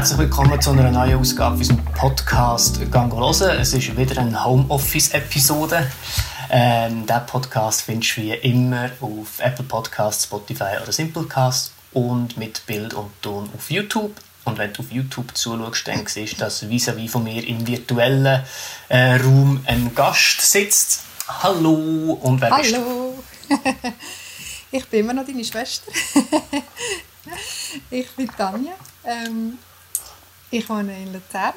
Herzlich willkommen zu einer neuen Ausgabe unserem Podcast «Gang hören». Es ist wieder eine Homeoffice-Episode. Ähm, diesen Podcast findest du wie immer auf Apple Podcasts, Spotify oder Simplecast und mit Bild und Ton auf YouTube. Und wenn du auf YouTube zuschaust, dann siehst du, dass vis-à-vis von mir im virtuellen äh, Raum ein Gast sitzt. Hallo und wer Hallo! ich bin immer noch deine Schwester. ich bin Tanja. Ähm, ich wohne in Luzern.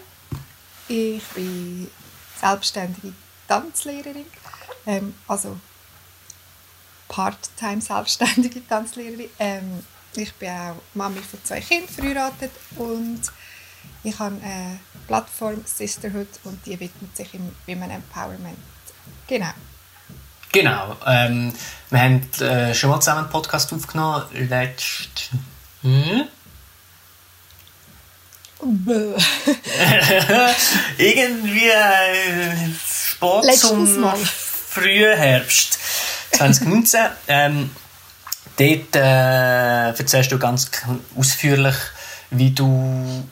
Ich bin selbstständige Tanzlehrerin. Ähm, also Part-time selbstständige Tanzlehrerin. Ähm, ich bin auch Mami von zwei Kindern verheiratet und ich habe eine Plattform Sisterhood und die widmet sich im Women Empowerment. Genau. Genau. Ähm, wir haben äh, schon mal zusammen einen Podcast aufgenommen. Letzt. Hm? Irgendwie äh, Sport zum Mal. Frühherbst 2019. ähm, dort äh, erzählst du ganz ausführlich, wie du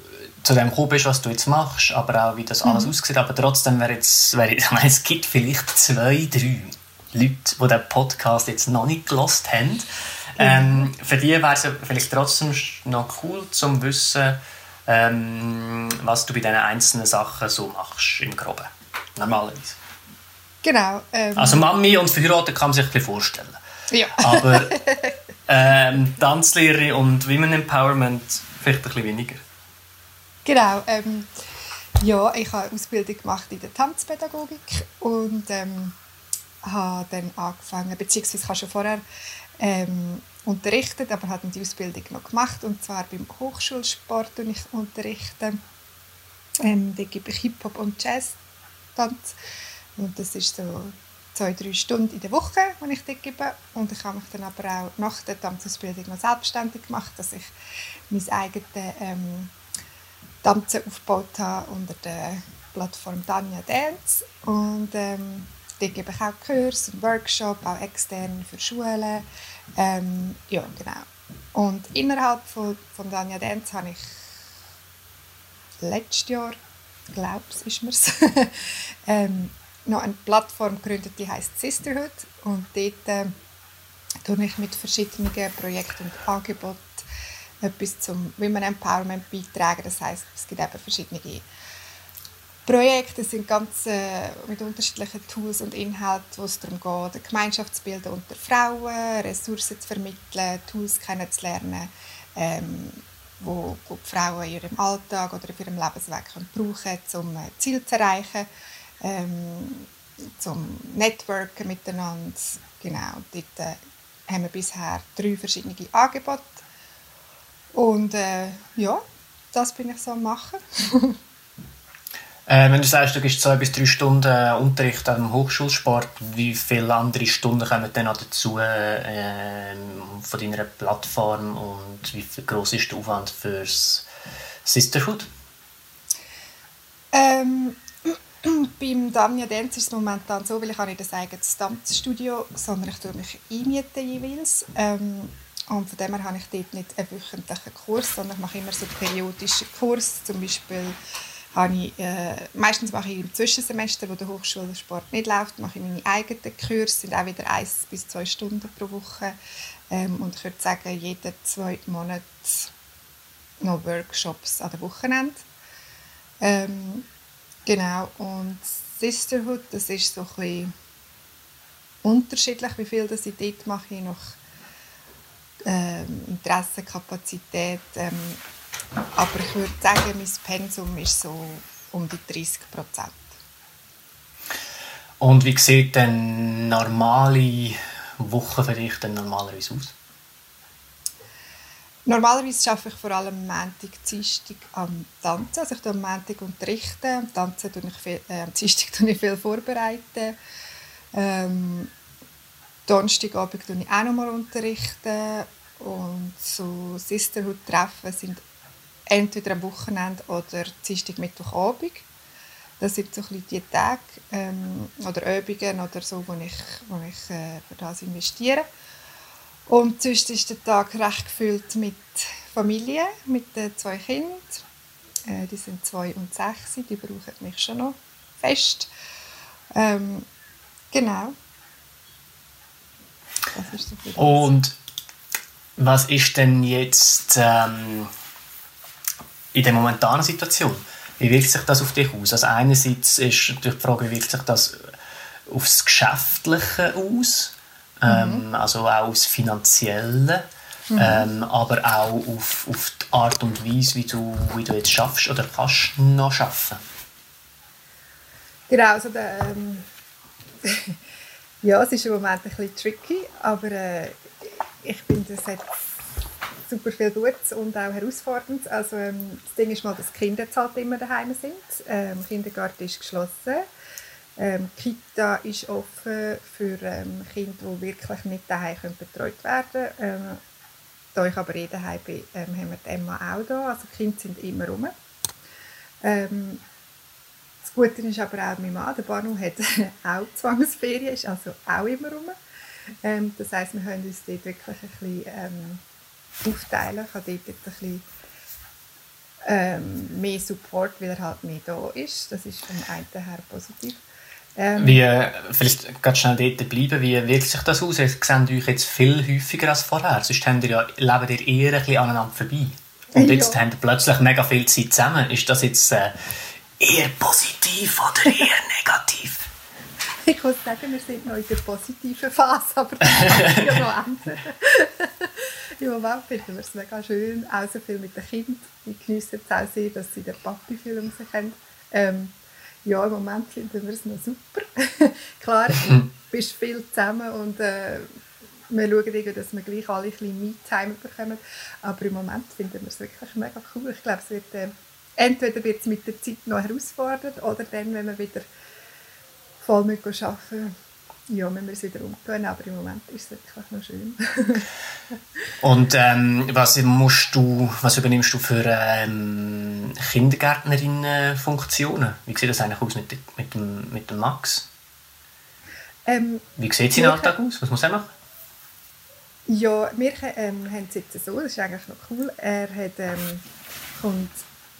zu dem gekommen bist, was du jetzt machst, aber auch wie das alles aussieht. Aber trotzdem wäre jetzt, wäre, ich meine, es gibt vielleicht zwei, drei Leute, die den Podcast jetzt noch nicht gelost haben. Ähm, für die wäre es vielleicht trotzdem noch cool zu wissen, ähm, was du bei diesen einzelnen Sachen so machst im Groben. Normalerweise. Genau. Ähm, Also Mami und verheiratet kann man sich ein bisschen vorstellen. ja. Aber ähm, Tanzlehrerin und Women Empowerment vielleicht ein bisschen weniger. Genau. Ähm, ja, ich habe eine Ausbildung gemacht in der Tanzpädagogik und ähm, habe dann angefangen, beziehungsweise ich habe schon vorher ähm, unterrichtet, aber habe die Ausbildung noch gemacht und zwar beim Hochschulsport und ich unterrichte. Ähm, da gebe ich Hip-Hop und Jazz-Tanz und das ist so zwei, drei Stunden in der Woche, die ich dort gebe. Und ich habe mich dann aber auch nach der Tanzausbildung noch selbstständig gemacht, dass ich mein eigenes ähm, Tanzen aufgebaut habe unter der Plattform Tanja Dance. Und ähm, dort gebe ich auch Kurse und Workshops, auch extern für Schulen. Ähm, ja, genau. Und innerhalb von, von Tanja Dance habe ich letztes Jahr, glaube ich, ist mir's, ähm, noch eine Plattform gegründet, die heißt Sisterhood. Und dort äh, tue ich mit verschiedenen Projekten und Angeboten etwas zum Women Empowerment beitragen. Das heißt, es gibt eben verschiedene Projekte, sind ganz äh, mit unterschiedlichen Tools und Inhalten, wo es darum geht, eine Gemeinschaft zu bilden unter Frauen, Ressourcen zu vermitteln, Tools kennenzulernen, ähm, wo, wo die Frauen in ihrem Alltag oder auf ihrem Lebensweg können brauchen können, um äh, Ziel zu erreichen, ähm, zum Networken miteinander. Genau, dort äh, haben wir bisher drei verschiedene Angebote und äh, ja, das bin ich so am machen. Äh, wenn du sagst, du gibst zwei bis drei Stunden äh, Unterricht am Hochschulsport, wie viele andere Stunden kommen dann noch dazu äh, von deiner Plattform und wie groß ist der Aufwand fürs Sisterhood? Ähm, beim Danja Dance ist es momentan so, weil ich nicht ein eigenes Tanzstudio, sondern ich tue mich einmieten jeweils. Ähm, und von dem her habe ich dort nicht einen wöchentlichen Kurs, sondern ich mache immer so periodische Kurs. Zum Beispiel habe ich, äh, meistens mache ich im Zwischensemester, wo der Hochschulsport nicht läuft, mache ich meine eigenen Kurse, sind auch wieder eins bis zwei Stunden pro Woche. Ähm, und ich würde sagen, jeden zweiten Monat noch Workshops an der Wochenende. Ähm, genau, und Sisterhood, das ist so ein unterschiedlich, wie viel das ich dort mache, nach ähm, Interesse, Kapazität. Ähm, aber ich würde sagen, mein Pensum ist so um die 30 Prozent. Und wie sieht denn normale Woche für dich denn normalerweise aus? Normalerweise arbeite ich vor allem Montag, Dienstag am Tanzen. Also ich am Montag unterrichten, am Tanzen tue ich viel, äh, am Dienstag tue ich viel vorbereiten. Ähm, Donnerstagabend tue ich auch noch mal unterrichten und so Sisterhood-Treffen sind entweder am Wochenende oder Dienstag, Mittwochabend. Das sind so die Tage ähm, oder Übungen oder so, wo ich, wo ich äh, für das investiere. Und sonst ist der Tag recht gefüllt mit Familie, mit den zwei Kindern. Äh, die sind zwei und sechs, die brauchen mich schon noch fest. Ähm, genau. So und was ist denn jetzt ähm, in der momentanen Situation? Wie wirkt sich das auf dich aus? Also einerseits ist natürlich die Frage, wie wirkt sich das aufs Geschäftliche aus? Ähm, mhm. also auch aufs Finanzielle, mhm. ähm, aber auch auf, auf die Art und Weise, wie du, wie du jetzt schaffst oder kannst noch schaffen. Genau, also der, ähm, ja, es ist im Moment ein bisschen tricky, aber äh, ich finde, es hat super viel Gutes und auch herausfordernd. Also, ähm, das Ding ist mal, dass Kinder jetzt halt immer daheim sind. Ähm, der Kindergarten ist geschlossen. Ähm, Kita ist offen für ähm, Kinder, die wirklich nicht daheim können betreut werden können. Ähm, da ich aber eh daheim bin, ähm, haben wir die Emma auch da. Also die Kinder sind immer rum. Ähm, das Gute ist aber auch, mein Mann, der Banu, hat auch Zwangsferien, ist also auch immer rum. Ähm, das heisst, wir können uns dort wirklich ein bisschen ähm, aufteilen. Habe dort ein bisschen ähm, mehr Support, weil er halt mehr da ist. Das ist vom einen her positiv. Ähm, wie, vielleicht ganz schnell dort bleiben, wie wirkt sich das aus? Ihr seht euch jetzt viel häufiger als vorher. Sonst habt ihr ja, lebt ihr eher ein bisschen aneinander vorbei. Und jetzt ja. habt ihr plötzlich mega viel Zeit zusammen. Ist das jetzt äh, eher positiv oder eher negativ? Ich muss sagen, wir sind noch in der positiven Phase, aber das kann ja noch ändern. Im Moment finden wir es mega schön, auch so viel mit den Kindern. Die geniessen es auch sehr, dass sie den Papi-Film sehen. Ähm, ja, im Moment finden wir es noch super. Klar, du bist viel zusammen und äh, wir schauen, dass wir gleich alle ein bisschen Me-Time bekommen. Aber im Moment finden wir es wirklich mega cool. Ich glaube, es wird, äh, entweder wird es mit der Zeit noch herausfordernd oder dann, wenn wir wieder voll mit arbeiten ja, wir es wieder umgehen, aber im Moment ist es wirklich noch schön. Und ähm, was, musst du, was übernimmst du für ähm, Kindergärtnerinnen-Funktionen? Wie sieht das eigentlich aus mit, mit, dem, mit dem Max? Ähm, Wie sieht sein Alltag aus? Was muss er machen? Ja, wir ähm, haben es jetzt so, das ist eigentlich noch cool, er hat, ähm, kommt,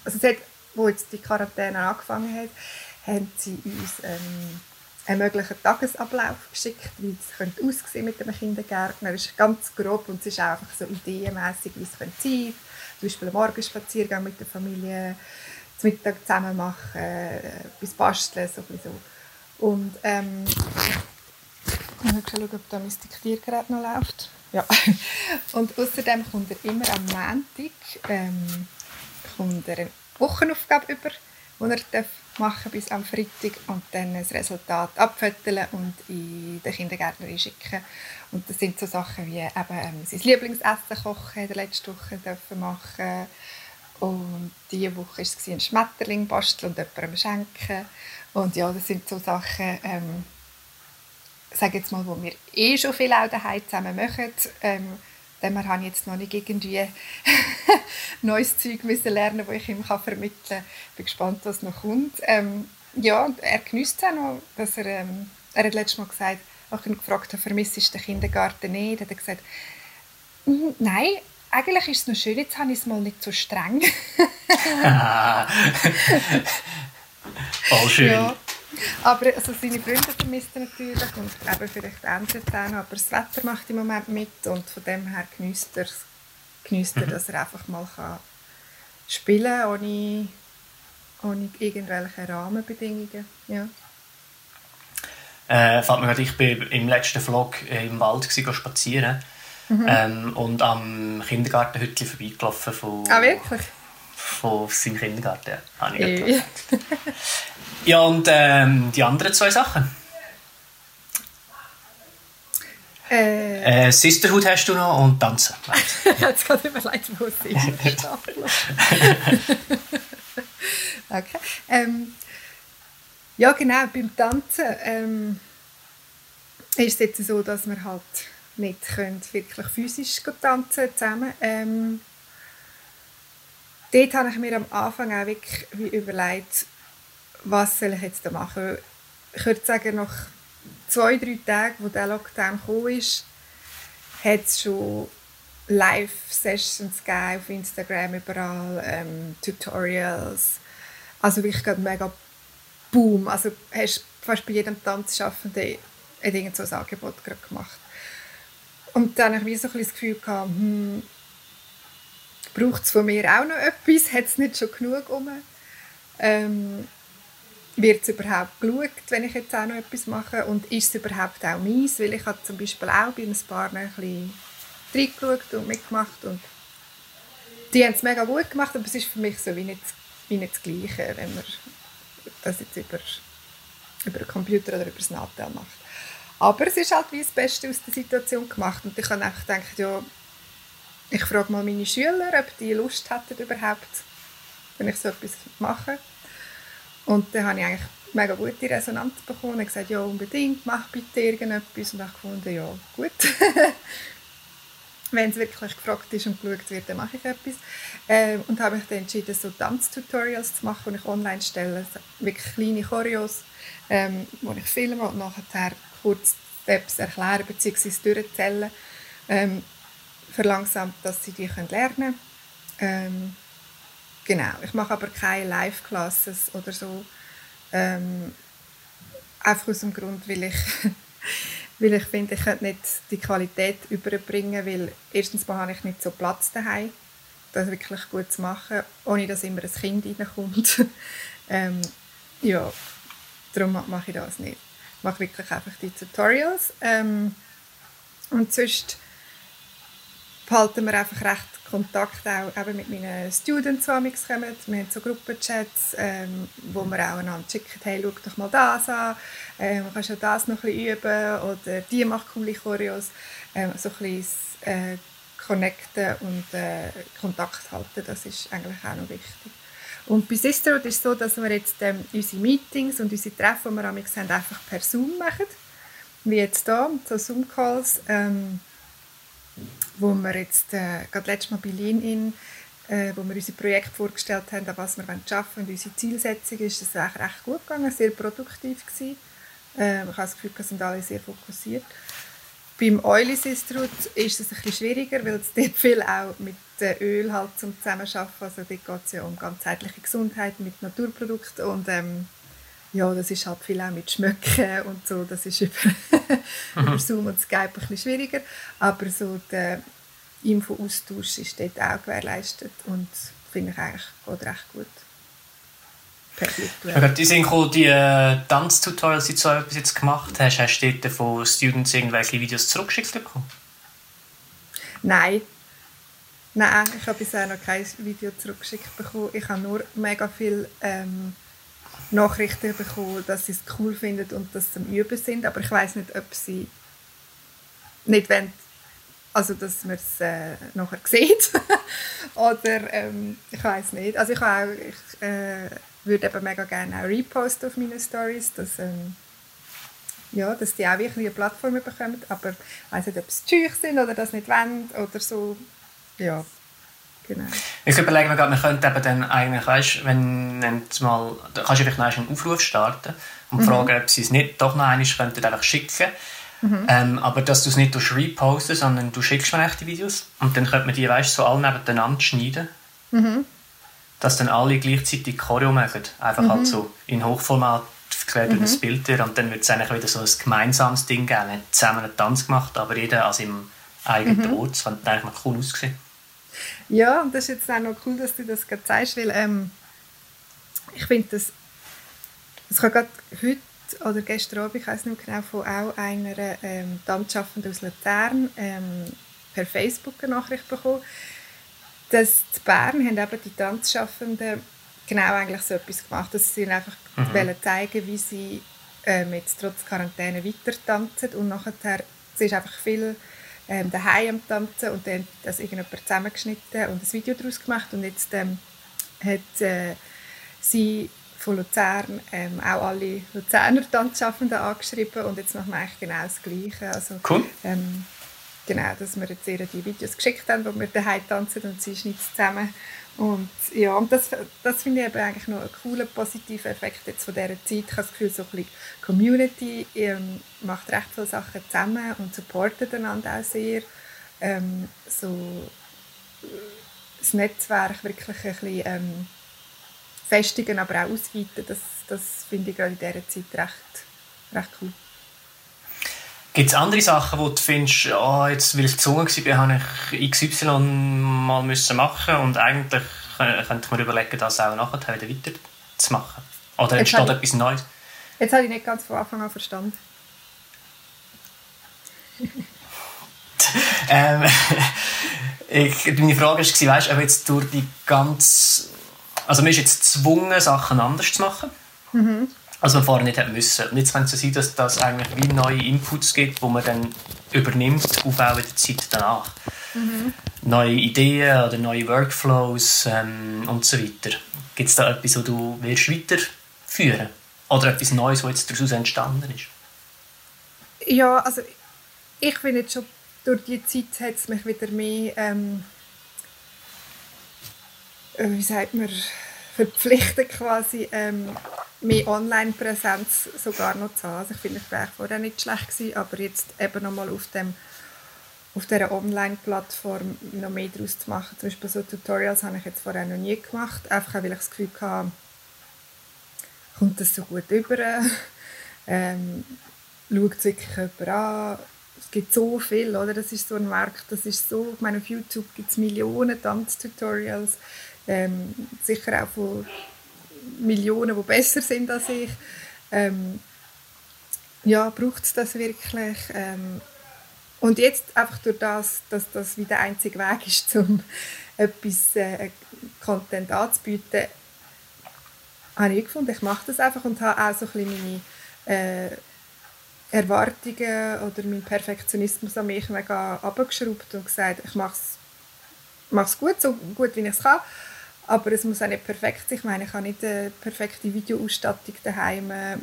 also seit, wo jetzt die Quarantäne angefangen hat, haben sie uns ähm, einen möglichen Tagesablauf geschickt, wie es könnte aussehen mit einem Kindergärtner. Es ist ganz grob und es ist auch einfach so ideenmäßig, wie es könnte sein Zum Beispiel einen Morgenspaziergang mit der Familie, zum Mittag zusammen machen, etwas basteln, so ein so. Und ähm, ich muss schauen, ob da mein Diktiergerät noch läuft. Ja. Und außerdem kommt er immer am Montag ähm, kommt er eine Wochenaufgabe über die er machen bis am Freitag und dann das Resultat abföteln und in den Kindergärtner schicken. Und das sind so Sachen wie eben ähm, sein Lieblingsessen kochen in der letzten Woche dürfen machen und diese Woche war es ein Schmetterling basteln und jemandem schenken. Und ja, das sind so Sachen, ähm, sage jetzt mal, wo wir eh schon viel auch daheim zusammen machen. Ähm, dem habe ich jetzt noch nicht irgendwie neues Zeug müssen lernen, das ich ihm vermitteln kann. Ich bin gespannt, was noch kommt. Ähm, ja, er genießt es auch noch, dass er, ähm, er hat letztes Mal gesagt, als ich ihn gefragt habe, vermisst du den Kindergarten nicht, hat er gesagt, mm, nein, eigentlich ist es noch schön, jetzt habe ich es mal nicht so streng. Voll schön. Ja. Aber also seine Freunde vermisst er natürlich und eben vielleicht ändert auch aber das Wetter macht im Moment mit und von dem her genießt er, genießt er mhm. dass er einfach mal kann spielen kann, ohne, ohne irgendwelche Rahmenbedingungen. Ja. Äh, fällt mir gerade, ich bin im letzten Vlog im Wald gewesen, spazieren mhm. ähm, und am Kindergartenhütchen vorbeigelaufen von, ah, wirklich? Von seinem Kindergarten. Ja, ich ja und ähm, die anderen zwei Sachen? Äh, äh, Sisterhood hast du noch und Tanzen. Jetzt gerade überlegt, wo es ist. okay. Ähm, ja, genau, beim Tanzen ähm, ist es jetzt so, dass wir halt nicht können wirklich physisch tanzen zusammen. Ähm, dort habe ich mir am Anfang auch wirklich überlegt, was soll ich jetzt da machen. Ich würde sagen, nach zwei, drei Tagen, wo der Lockdown kam, ist, hat es schon Live-Sessions auf Instagram, überall, ähm, Tutorials. Also wirklich gerade mega Boom. Also hast fast bei jedem Tanzschaffenden ein ein Angebot gemacht. Und dann habe ich so ein das Gefühl gehabt, hm, braucht es von mir auch noch etwas? Hat es nicht schon genug um? Ähm, wird es überhaupt geschaut, wenn ich jetzt auch noch etwas mache? Und ist es überhaupt auch meins? Weil ich habe zum Beispiel auch bei ein paar ein bisschen reingeschaut und mitgemacht und die haben es mega gut gemacht, aber es ist für mich so wie nicht, wie nicht das Gleiche, wenn man das jetzt über, über einen Computer oder über das Nattel macht. Aber es ist halt wie das Beste aus der Situation gemacht und ich habe einfach gedacht, ja, ich frage mal meine Schüler, ob die Lust hätten überhaupt, wenn ich so etwas mache. Und dann habe ich eigentlich mega gute Resonanz bekommen und gesagt, ja unbedingt, mach bitte irgendetwas. Und ich gefunden, ja gut. wenn es wirklich gefragt ist und geschaut wird, dann mache ich etwas. Ähm, und habe mich dann entschieden, so Tanztutorials zu machen, die ich online stelle. Wirklich kleine Choreos, ähm, wo ich filme und nachher kurz Steps erklären bzw. durchzählen. Ähm, verlangsamt, dass sie die lernen können. Ähm, genau, ich mache aber keine Live-Classes oder so. Ähm, einfach aus dem Grund, weil ich, weil ich finde, ich könnte nicht die Qualität überbringen, weil erstens mal habe ich nicht so Platz daheim, das wirklich gut zu machen, ohne dass immer ein Kind reinkommt. ähm, ja, darum mache ich das nicht. Ich mache wirklich einfach die Tutorials. Ähm, und sonst behalten wir einfach recht Kontakt auch eben mit meinen Students, die kommen. Wir haben so Gruppenchats, ähm, wo wir auch einander schicken, hey, schau doch mal das an, ähm, kannst du das noch ein bisschen üben oder die macht coole Choreos. Ähm, so ein bisschen äh, connecten und äh, Kontakt halten, das ist eigentlich auch noch wichtig. Und bei Sisterhood ist es so, dass wir jetzt ähm, unsere Meetings und unsere Treffen, die wir haben, einfach per Zoom machen. Wie jetzt hier, so Zoom-Calls. Ähm, wo wir jetzt äh, gerade letztes Mal bei Lean-In, äh, wo wir unser Projekt vorgestellt haben, an was wir arbeiten und unsere Zielsetzung ist, das ist recht gut gegangen, sehr produktiv gewesen. Äh, ich habe das Gefühl, wir sind alle sehr fokussiert. Beim Oily Sisterhood ist es bisschen schwieriger, weil es dort viel auch mit Öl halt zum Zusammenarbeiten, also dort geht es ja um ganzheitliche Gesundheit mit Naturprodukten und ähm, ja, das ist halt viel auch mit Schmöcken und so, das ist über, über Zoom und Skype ein bisschen schwieriger, aber so der Info-Austausch ist dort auch gewährleistet und finde ich eigentlich geht recht gut. Ja, die sind cool, die äh, Tanztutorials, die du bis jetzt gemacht hast, hast du dort von Students irgendwelche Videos zurückgeschickt bekommen? Nein. Nein, ich habe bisher noch kein Video zurückgeschickt bekommen. Ich habe nur mega viel ähm, Nachrichten bekommen, dass sie es cool finden und dass sie am Üben sind. Aber ich weiß nicht, ob sie nicht wollen, also dass man es äh, nachher sieht. Oder ähm, ich weiß nicht. Also ich, auch, ich äh, würde eben mega gerne auch reposten auf meine Stories, dass, ähm, ja, dass die auch wirklich eine Plattform bekommen. Aber ich weiß nicht, ob es scheu sind oder das nicht wollen oder so. Ja, Genau. Ich überlege mir gerade, man könnte eben dann eigentlich, weißt, wenn mal, da kannst du vielleicht noch einen Aufruf starten und mhm. fragen, ob sie es nicht doch noch einmal könnten einfach schicken. Mhm. Ähm, aber dass du es nicht reposten, sondern du schickst mir die Videos und dann könnte man die, weißt, so alle nebeneinander schneiden. Mhm. Dass dann alle gleichzeitig Choreo machen. Einfach halt mhm. so in Hochformat gekleidet mhm. Bild und dann wird es eigentlich wieder so ein gemeinsames Ding geben. Wir haben zusammen einen Tanz gemacht, aber jeder an seinem eigenen mhm. Ort. Das könnte eigentlich mal cool aussehen. Ja, und das ist jetzt auch noch cool, dass du das gerade sagst, weil ähm, ich finde, das, das kann gerade heute oder gestern Abend, ich weiß nicht genau, von auch einer ähm, Tanzschaffenden aus Luzern ähm, per Facebook eine Nachricht bekommen, dass die Bern haben eben die Tanzschaffenden genau eigentlich so etwas gemacht, dass sie einfach mhm. wollen zeigen, wie sie ähm, jetzt trotz Quarantäne weiter tanzen und nachher, es ist einfach viel ähm, daheim am Tanzen und dann das irgendjemand zusammengeschnitten und ein Video daraus gemacht und jetzt ähm, hat äh, sie von Luzern ähm, auch alle Luzerner Tanzschaffenden angeschrieben und jetzt machen wir eigentlich genau das Gleiche. Also, cool. Ähm, genau, dass wir jetzt ihr die Videos geschickt haben, wo wir daheim tanzen und sie schnitzt zusammen und ja, und das, das finde ich eben eigentlich noch einen coolen, positiven Effekt jetzt von dieser Zeit. Ich habe das Gefühl, so ein bisschen Community ähm, macht recht viele Sachen zusammen und supportet einander auch sehr. ähm, so das Netzwerk wirklich ein bisschen ähm, festigen, aber auch ausweiten, das, das finde ich gerade in dieser Zeit recht, recht cool. Gibt es andere Sachen, wo du findest, oh, jetzt, weil ich gezwungen war, habe ich XY mal müssen machen und eigentlich könnte ich mir überlegen, das auch nachher wieder weiterzumachen? Oder entsteht etwas Neues? Jetzt habe ich nicht ganz von Anfang an verstanden. ähm, ich, meine Frage war, weißt, ob jetzt durch die ganze... Also man ist jetzt gezwungen, Sachen anders zu machen. Mhm. Also man vorher nicht hätte müssen. Und jetzt könnte es sein, dass das eigentlich wie neue Inputs gibt, die man dann übernimmt, auf auch in der Zeit danach. Mhm. Neue Ideen oder neue Workflows ähm, und so weiter. Gibt es da etwas, wo du willst weiterführen Oder etwas Neues, was jetzt daraus entstanden ist? Ja, also ich finde jetzt schon, durch die Zeit hat es mich wieder mehr, ähm, äh, wie sagt man, verpflichtet quasi, ähm, mehr Online-Präsenz sogar noch zu haben. Also ich finde, ich war vorher nicht schlecht gewesen, aber jetzt eben nochmal auf dem auf dieser Online-Plattform noch mehr daraus zu machen. Zum Beispiel so Tutorials habe ich jetzt vorher noch nie gemacht, einfach weil ich das Gefühl hatte, kommt das so gut über, ähm, schaut es wirklich jemand an, es gibt so viel, oder? Das ist so ein Markt, das ist so, ich meine, auf YouTube gibt es Millionen Tanztutorials, ähm, sicher auch von Millionen, die besser sind als ich. Ähm, ja, braucht es das wirklich? Ähm, und jetzt einfach durch das, dass das wie der einzige Weg ist, um etwas äh, Content anzubieten, habe ich gefunden, ich mache das einfach und habe auch so ein bisschen meine äh, Erwartungen oder meinen Perfektionismus an mich mega abgeschraubt und gesagt, ich mache es gut, so gut wie ich es kann, aber es muss auch nicht perfekt sein. Ich meine, ich habe nicht eine perfekte Videoausstattung daheim äh,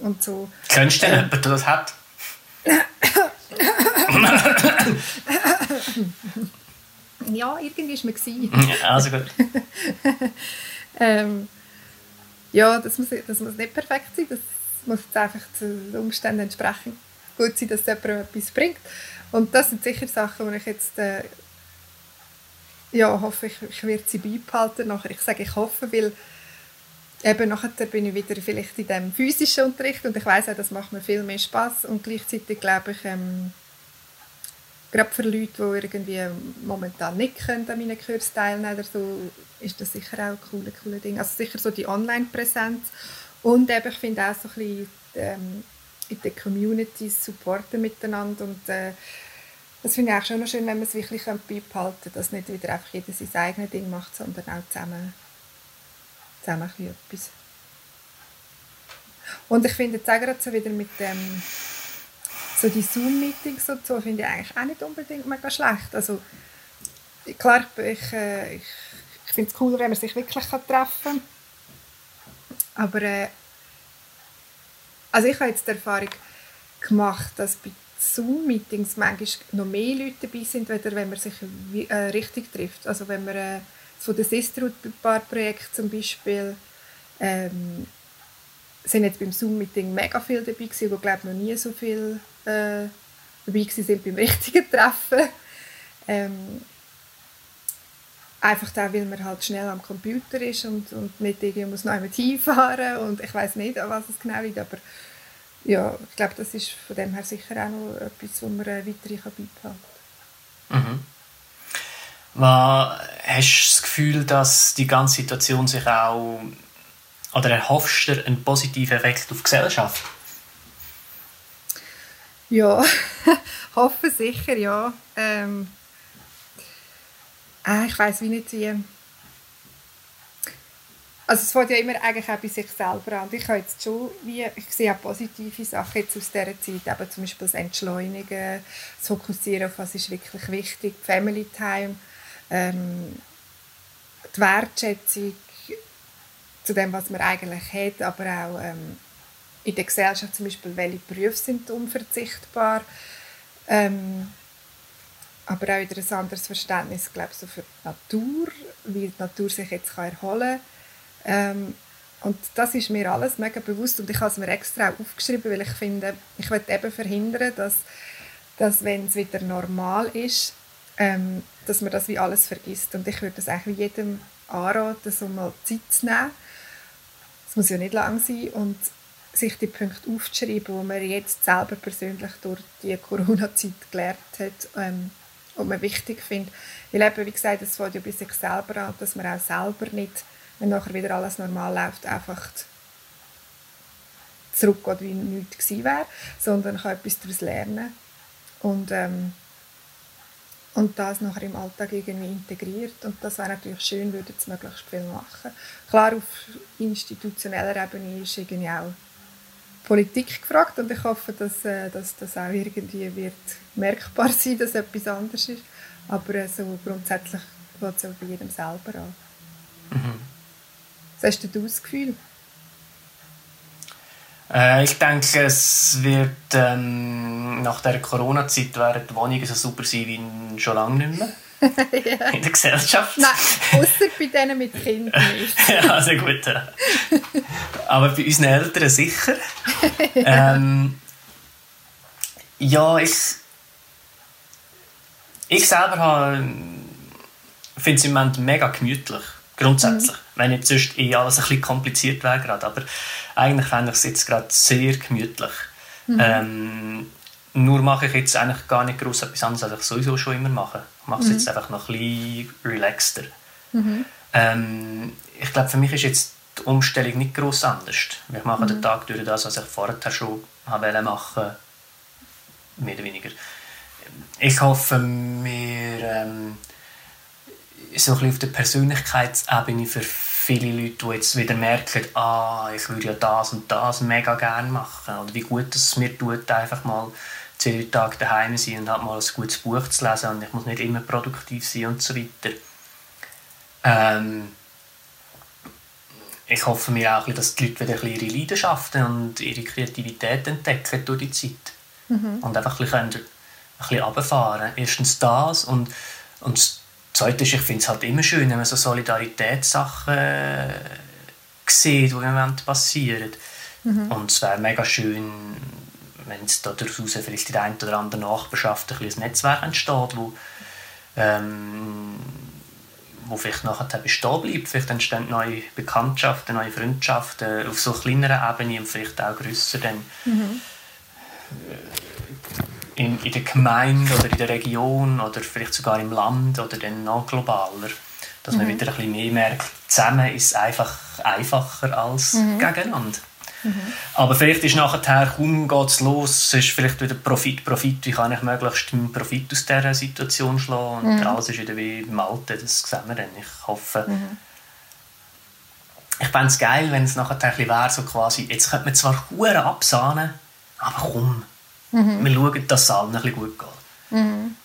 und so. Kennst du denn jemanden, der das hat? ja, irgendwie war man. also gut. ähm, ja, das muss, das muss nicht perfekt sein. Das muss jetzt einfach den Umständen entsprechend gut sein, dass es jemandem etwas bringt. Und das sind sicher Sachen, die ich jetzt äh, ja, hoffe, ich, ich werde sie beibehalten. Nachher. Ich sage, ich hoffe, weil eben nachher bin ich wieder vielleicht in dem physischen Unterricht und ich weiß auch, das macht mir viel mehr Spaß und gleichzeitig glaube ich, ähm, gerade für Leute, die irgendwie momentan nicht können an meinen Kursen teilnehmen oder so, ist das sicher auch ein cooles, cooles Ding. Also sicher so die Online-Präsenz und eben, ich finde auch so ein bisschen ähm, in den Communities supporten miteinander und äh, das finde ich auch schon schön, wenn man es wirklich beibehalten kann, dass nicht wieder einfach jeder sein eigenes Ding macht, sondern auch zusammen, zusammen etwas. Und ich finde jetzt auch gerade so wieder mit dem so die Zoom-Meetings und so finde ich eigentlich auch nicht unbedingt mega schlecht. Also klar, ich, äh, ich, ich finde es cooler, wenn man sich wirklich treffen kann. Aber äh, also ich habe jetzt die Erfahrung gemacht, dass bei Zoom-Meetings manchmal noch mehr Leute dabei sind, als wenn man sich äh, richtig trifft. Also wenn man äh, von der Sisterhood-Projekt zum Beispiel ähm, sind jetzt beim Zoom-Meeting mega viele dabei gewesen, die glaube noch nie so viel äh, dabei sind beim richtigen Treffen. Ähm, einfach da, weil man halt schnell am Computer ist und, und nicht irgendwie muss noch einmal hinfahren und ich weiß nicht, was es genau liegt, aber ja, ich glaube, das ist von dem her sicher auch noch etwas, was man äh, weiterhin beibehalten kann. Mhm. Was, hast du das Gefühl, dass die ganze Situation sich auch oder erhoffst du einen positiven Effekt auf die Gesellschaft? Ja, hoffe sicher, ja. Ähm, äh, ich weiß wie nicht wie also es fängt ja immer eigentlich auch bei sich selber an. Ich habe jetzt schon, wie, ich sehe auch positive Sachen jetzt aus dieser Zeit, eben zum Beispiel das Entschleunigen, das Fokussieren auf was ist wirklich wichtig, Family Time, ähm, die Wertschätzung zu dem, was man eigentlich hat, aber auch ähm, in der Gesellschaft zum Beispiel, welche Berufe sind unverzichtbar, ähm, aber auch wieder ein anderes Verständnis, glaube ich, so für die Natur, wie die Natur sich jetzt kann erholen kann ähm, und das ist mir alles mega bewusst und ich habe es mir extra aufgeschrieben, weil ich finde, ich will eben verhindern, dass, dass wenn es wieder normal ist, ähm, dass man das wie alles vergisst. Und ich würde das eigentlich jedem anraten, so mal Zeit zu nehmen. Es muss ja nicht lang sein und sich die Punkte aufzuschreiben, die man jetzt selber persönlich durch die Corona-Zeit gelernt hat ähm, und man wichtig findet. Weil eben, wie gesagt, es fängt ja bei sich selber an, dass man auch selber nicht, wenn nachher wieder alles normal läuft, einfach zurückgeht, wie nichts gewesen wäre, sondern kann etwas daraus lernen und, ähm, und das nachher im Alltag irgendwie integriert. Und das wäre natürlich schön, würde es möglichst viel machen. Klar, auf institutioneller Ebene ist irgendwie auch Politik gefragt und ich hoffe, dass, äh, dass das auch irgendwie wird merkbar sein, dass etwas anders ist. Aber äh, so grundsätzlich geht es auch bei jedem selber an. Mhm. Was hast du das Gefühl? Äh, ich denke, es wird ähm, nach der Corona-Zeit werden die Wohnungen so super sein wie schon lange nicht mehr. ja. In der Gesellschaft. Nein, außer bei denen mit Kindern nicht. ja, sehr gut. Aber bei unseren Eltern sicher. ja. Ähm, ja, ich. Ich selber finde es im Moment mega gemütlich. Grundsätzlich. Mhm. Wenn jetzt sonst eh alles ein bisschen kompliziert wäre gerade. Aber eigentlich fände ich es jetzt gerade sehr gemütlich. Mhm. Ähm, nur mache ich jetzt eigentlich gar nicht groß etwas anderes, als ich sowieso schon immer mache. Ich mache es mhm. jetzt einfach noch ein bisschen relaxter. Mhm. Ähm, ich glaube, für mich ist jetzt die Umstellung nicht groß anders. Ich mache den mhm. Tag durch das, was ich vorher schon wollte machen, mehr oder weniger. Ich hoffe, wir ähm, so ein bisschen auf der Persönlichkeitsebene für viele Leute, die jetzt wieder merken, ah, ich würde ja das und das mega gerne machen. Oder wie gut es mir tut, einfach mal zwei, Tage daheim sein und halt mal ein gutes Buch zu lesen und ich muss nicht immer produktiv sein und so weiter. Ähm, ich hoffe mir auch, dass die Leute wieder ihre Leidenschaften und ihre Kreativität entdecken durch die Zeit. Mhm. Und einfach ein bisschen, ein bisschen runterfahren. Erstens das und, und Zweite ist, ich finde es halt immer schön, wenn man so Solidaritätssachen äh, sieht, die im Moment passieren. Mhm. Und es wäre mega schön, wenn es daraus vielleicht in der einen oder anderen Nachbarschaft ein, ein Netzwerk entsteht, wo, ähm, wo vielleicht nachher bestehen bleibt. Vielleicht entstehen neue Bekanntschaften, neue Freundschaften auf so kleinerer Ebene und vielleicht auch grösser. Dann, mhm in, in der Gemeinde oder in der Region oder vielleicht sogar im Land oder dann noch globaler. Dass mhm. man wieder ein bisschen mehr merkt, zusammen ist einfach einfacher als mhm. gegeneinander. Mhm. Aber vielleicht ist nachher, kaum geht es los, es ist vielleicht wieder Profit, Profit, wie kann ich möglichst einen Profit aus dieser Situation schlagen und mhm. alles ist wieder wie im Alten, das sehen wir dann. Ich hoffe, mhm. ich fände es geil, wenn es nachher ein bisschen wäre, so quasi, jetzt könnte man zwar Huren absahnen, aber komm, Mhm. Wir schauen, dass es allen ein bisschen gut geht. Mhm.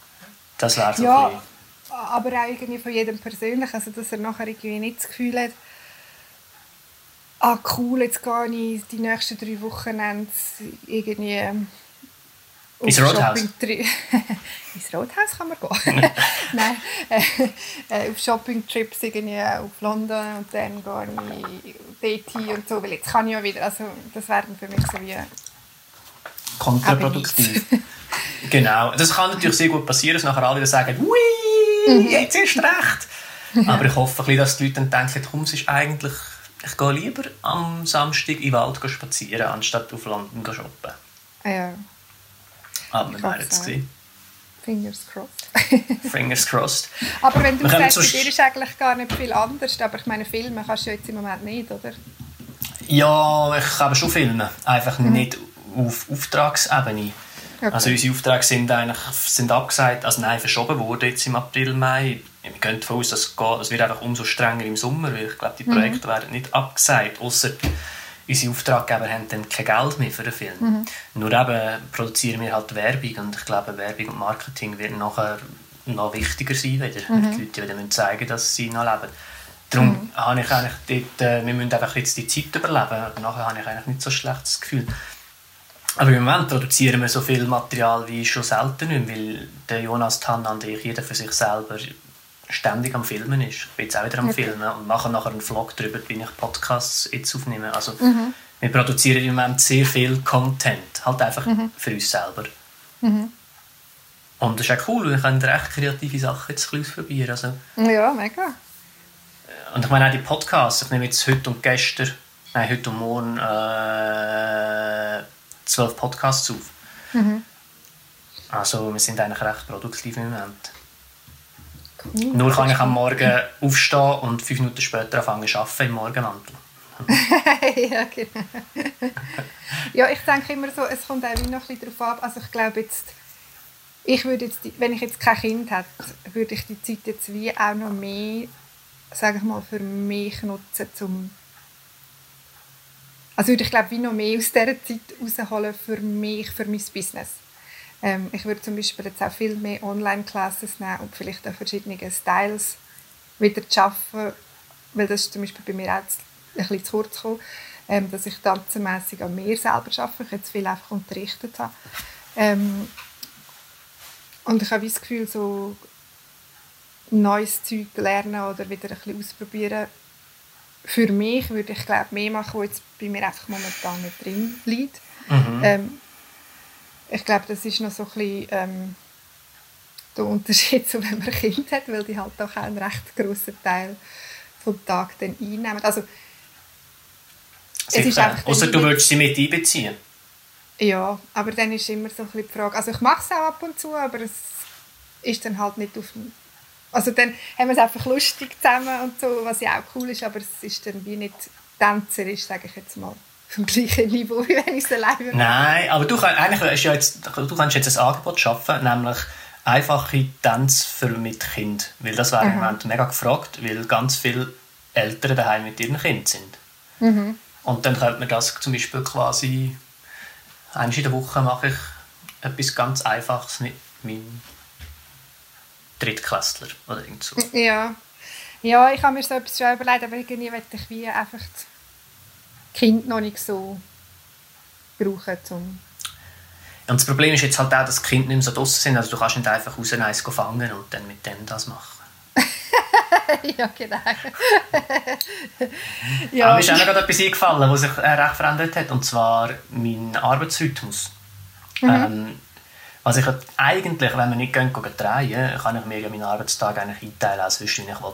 Das wäre so ja, aber auch irgendwie von jedem persönlich, also dass er nachher irgendwie nicht das Gefühl hat, ah cool, jetzt gehe ich die nächsten drei Wochen irgendwie ins Rothaus? ins Rothaus kann man gehen. Nein, äh, äh, auf Shopping-Trips irgendwie auf London und dann gehe ich dort und so, weil jetzt kann ich ja wieder, also das wäre für mich so wie kontraproduktiv. genau. Das kann natürlich sehr gut passieren, dass nachher alle wieder sagen, ui, mhm. jetzt ist recht. Aber ich hoffe, dass die Leute dann denken, komm, es ist eigentlich, ich gehe lieber am Samstag in den Wald spazieren, anstatt auf London zu shoppen. Ja. Aber wir werden es sehen. Fingers crossed. Fingers crossed. Aber wenn du sagst, bei dir ist eigentlich gar nicht viel anders, aber ich meine, Filme kannst du jetzt im Moment nicht, oder? Ja, ich kann schon filmen, einfach mhm. nicht auf Auftragsebene. Okay. Also unsere Aufträge sind eigentlich sind abgesagt, also nein, verschoben worden jetzt im April, Mai. Wir gehen davon aus, dass es, wird einfach umso strenger im Sommer, weil ich glaube, die mhm. Projekte mhm. werden nicht abgesagt, außer unsere Auftraggeber haben dann kein Geld mehr für den Film. Mhm. Nur eben produzieren wir halt Werbung und ich glaube, Werbung und Marketing wird nachher noch wichtiger sein wieder. Mhm. Die Leute wieder zeigen, dass sie noch leben. Darum mhm. habe ich eigentlich dort, äh, wir müssen einfach jetzt die Zeit überleben, aber nachher habe ich eigentlich nicht so ein schlechtes Gefühl. Aber im Moment produzieren wir so viel Material wie schon selten nicht, weil der Jonas Tann und ich, jeder für sich selber ständig am Filmen ist. Ich bin jetzt auch wieder am okay. Filmen und mache nachher einen Vlog darüber, wie ich Podcasts jetzt aufnehme. Also mhm. wir produzieren im Moment sehr viel Content, halt einfach mhm. für uns selber. Mhm. Und das ist auch cool, ich kann recht kreative Sachen jetzt ausprobieren. Also, ja, mega. Und ich meine auch die Podcasts. Ich nehme jetzt heute und gestern, nein, heute und morgen äh, zwölf Podcasts auf. Mhm. Also wir sind eigentlich recht produktiv im Moment. Cool. Nur kann ich am Morgen aufstehen und fünf Minuten später anfangen zu arbeiten im Morgenmantel. ja, genau. ja, ich denke immer so, es kommt auch noch ein bisschen darauf ab. Also ich glaube jetzt, ich würde jetzt, wenn ich jetzt kein Kind hätte, würde ich die Zeit jetzt wie auch noch mehr, sage ich mal, für mich nutzen, zum also würde ich glaube wie noch mehr aus dieser Zeit rausholen für mich, für mein Business. Ähm, ich würde zum Beispiel jetzt auch viel mehr Online-Classes nehmen und vielleicht auch verschiedene Styles wieder schaffen, weil das ist zum Beispiel bei mir auch ein bisschen zu kurz gekommen, ähm, dass ich tanzenmässig an mir selber arbeite, ich jetzt viel einfach unterrichtet habe. Ähm, und ich habe das Gefühl, so neues Zeug lernen oder wieder ein bisschen ausprobieren, für mich würde ich glaube mehr machen, was jetzt bei mir einfach momentan nicht drin liegt. Mhm. Ähm, ich glaube, das ist noch so ein bisschen ähm, der Unterschied, so, wenn man ein Kind hat, weil die halt auch einen recht grossen Teil vom Tag dann einnehmen. Also, es ist einfach Außer du würdest sie mit einbeziehen. Ja, aber dann ist immer so ein bisschen die Frage, also ich mache es auch ab und zu, aber es ist dann halt nicht auf also dann haben wir es einfach lustig zusammen und so, was ja auch cool ist, aber es ist dann wie nicht tänzerisch, sage ich jetzt mal vom gleichen Niveau, wie wenn ich es alleine Nein, aber du, kann, eigentlich ja jetzt, du kannst jetzt ein Angebot schaffen, nämlich einfache Tänze für mit Kind. Weil das wäre im Moment mega gefragt, weil ganz viele Eltern daheim mit ihren Kindern sind. Mhm. Und dann könnte man das zum Beispiel quasi einmal in der Woche mache ich etwas ganz Einfaches mit meinem Drittklässler oder irgend so. Ja. ja, ich habe mir so etwas schon überlegt, aber irgendwie möchte ich wie einfach Kind noch nicht so brauchen, um und das Problem ist jetzt halt auch, dass die Kinder nicht mehr so draußen sind. Also du kannst nicht einfach raus eins fangen und dann mit dem das machen. ja, genau. ja. Aber mir ist auch noch etwas eingefallen, was sich äh, recht verändert hat, und zwar mein Arbeitsrhythmus. Mhm. Ähm, also ich eigentlich, wenn wir nicht gehen, gehen drehen, kann ich mir meinen Arbeitstag eigentlich einteilen, als wie ich will.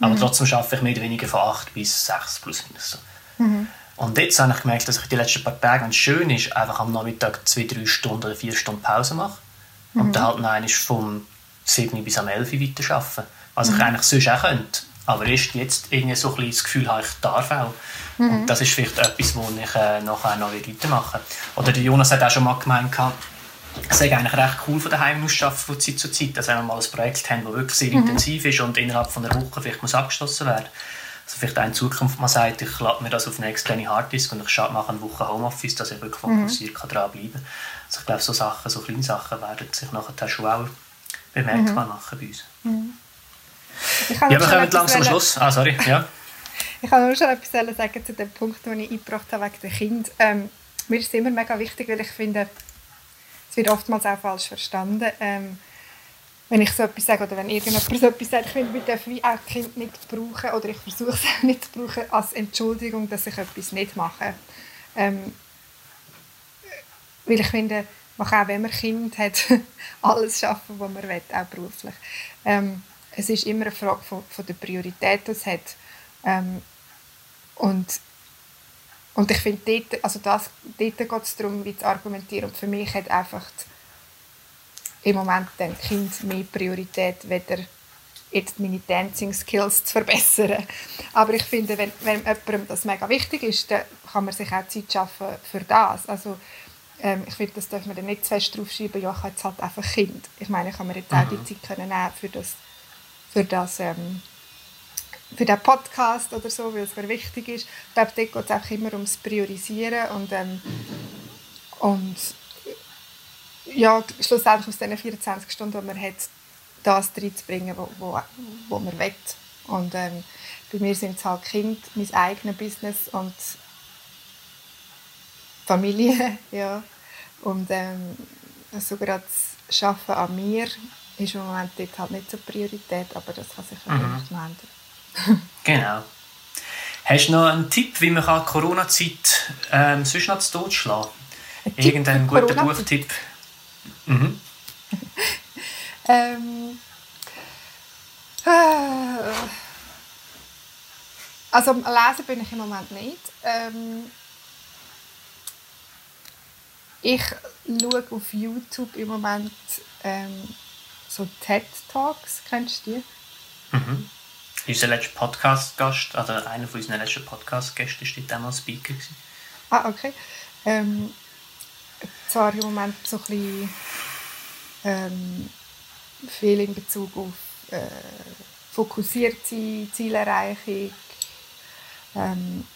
Aber mhm. trotzdem arbeite ich mehr oder weniger von 8 bis 6 plus minus. So. Mhm. Und jetzt habe ich gemerkt, dass ich die letzten paar Tage, wenn es schön ist, einfach am Nachmittag zwei, drei Stunden oder vier Stunden Pause mache. Mhm. Und dann halt noch vom 7 bis am 11 weiter arbeiten. Was mhm. ich eigentlich sonst auch könnte. Aber erst jetzt irgendwie so ein das Gefühl habe, ich darf auch. Mhm. Und das ist vielleicht etwas, wo ich äh, nachher noch weitermachen Oder der Jonas hat auch schon mal gemeint, es ist eigentlich recht cool von daheim aus arbeiten von Zeit zu Zeit, dass wir mal ein Projekt haben, das wirklich sehr mhm. intensiv ist und innerhalb von einer Woche vielleicht muss abgeschlossen werden also vielleicht auch in Zukunft mal sagt, ich lade mir das auf eine externe Harddisk und ich mache eine Woche Homeoffice, dass ich wirklich mhm. fokussiert mhm. daran bleiben kann. Also ich glaube, so Sachen, so kleine Sachen werden sich nachher schon auch bemerkbar mhm. machen bei uns. Mhm. Ja, wir kommen langsam am Schluss. Ah, sorry. Ja. ich kann nur schon etwas sagen zu dem Punkt, den ich eingebracht habe wegen den Kindern. Ähm, mir ist es immer mega wichtig, weil ich finde, wird oftmals auch falsch verstanden. Ähm, wenn ich so etwas sage oder wenn irgendjemand so etwas sagt, ich finde, wir dürfen auch Kind nicht brauchen oder ich versuche es auch nicht zu brauchen als Entschuldigung, dass ich etwas nicht mache. Ähm, weil ich finde, man kann auch, wenn man Kind hat, alles schaffen, was man will, auch beruflich. Ähm, es ist immer eine Frage von, von der Priorität, die es hat. Ähm, und, und ich finde, dort, also das, dort geht es darum, wie zu argumentieren. Und für mich hat einfach im Moment dem Kind mehr Priorität, weder jetzt meine Dancing Skills zu verbessern. Aber ich finde, wenn, wenn jemandem das mega wichtig ist, dann kann man sich auch Zeit schaffen für das. Also ähm, ich finde, das darf man dann nicht zu fest draufschreiben, ja, ich habe jetzt halt einfach Kind. Ich meine, ich kann mir jetzt auch die mhm. Zeit können nehmen für das, für das ähm, für den Podcast oder so, weil es mir wichtig ist. Ich glaube, dort geht es auch immer ums Priorisieren und, ähm, und ja, schlussendlich aus diesen 24 Stunden, die man hat, das reinzubringen, wo, wo, wo man will. Und ähm, bei mir sind es halt Kind, mein eigenes Business und Familie, ja. Und ähm, so gerade das Arbeiten an mir ist im Moment dort halt nicht so Priorität, aber das kann sich mhm. noch ändern. Genau. Hast du noch einen Tipp, wie man Corona-Zeit ähm, sonst noch zu Tod schlagen kann? Irgendeinen guten Buchtipp? Mhm. Ähm, äh, also lesen bin ich im Moment nicht. Ähm, ich schaue auf YouTube im Moment ähm, so TED Talks. Kennst du die? Mhm. Unser letzter Podcast-Gast, oder einer von unseren letzten Podcast-Gästen, war einmal Speaker. Gewesen. Ah, okay. Ähm, zwar im Moment so ein bisschen ähm, viel in Bezug auf äh, fokussierte Zielerreichung. Ähm,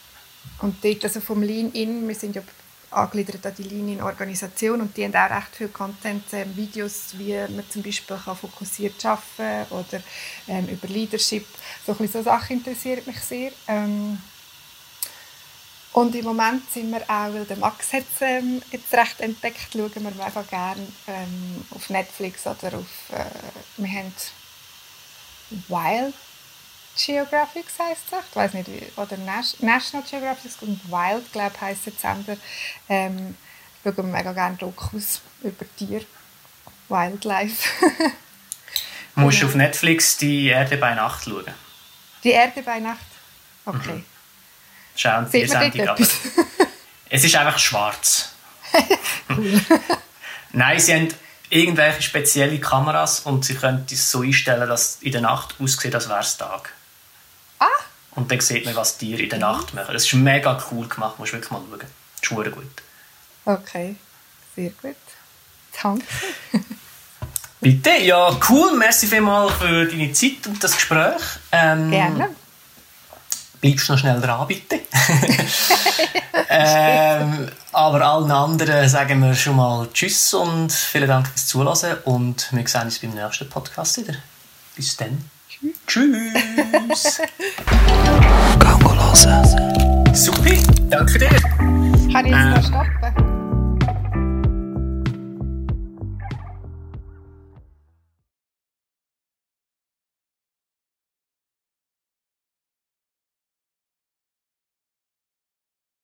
und dort, also vom Lean-In, wir sind ja angegliedert an die Lean-In-Organisation und die haben auch recht viel Content, ähm, Videos, wie man zum Beispiel kann fokussiert arbeiten kann oder ähm, über Leadership. So, ein so Sachen interessieren mich sehr. Ähm, und im Moment sind wir auch, weil der Max hat ähm, jetzt recht entdeckt, schauen wir mega gerne ähm, auf Netflix oder auf, äh, wir haben Wild Geographic heisst es, ich weiß nicht, wie, oder National Geographic und Wild, glaube ich, heisst der Sender. Ähm, schauen wir mega gerne Dokus über Tier, Wildlife. Musst du auf Netflix die Erde bei Nacht schauen? Die Erde bei Nacht? Okay. Mhm. Schauen Sie die Sendung aber Es ist einfach schwarz. Nein, sie haben irgendwelche spezielle Kameras und sie können es so einstellen, dass es in der Nacht aussieht, als wäre es Tag. Ah! Und dann sieht man, was Tiere in der Nacht machen. Das ist mega cool gemacht, musst du wirklich mal schauen. Das ist gut. Okay, sehr gut. Danke. Bitte, ja, cool. Merci vielmals für deine Zeit und das Gespräch. Ähm, Gerne. Bleibst noch schnell dran, bitte. ähm, aber allen anderen sagen wir schon mal Tschüss und vielen Dank fürs Zuhören und wir sehen uns beim nächsten Podcast wieder. Bis dann. Tschüss. Gango hören. Super, danke dir. Kann ich jetzt ähm, stoppen?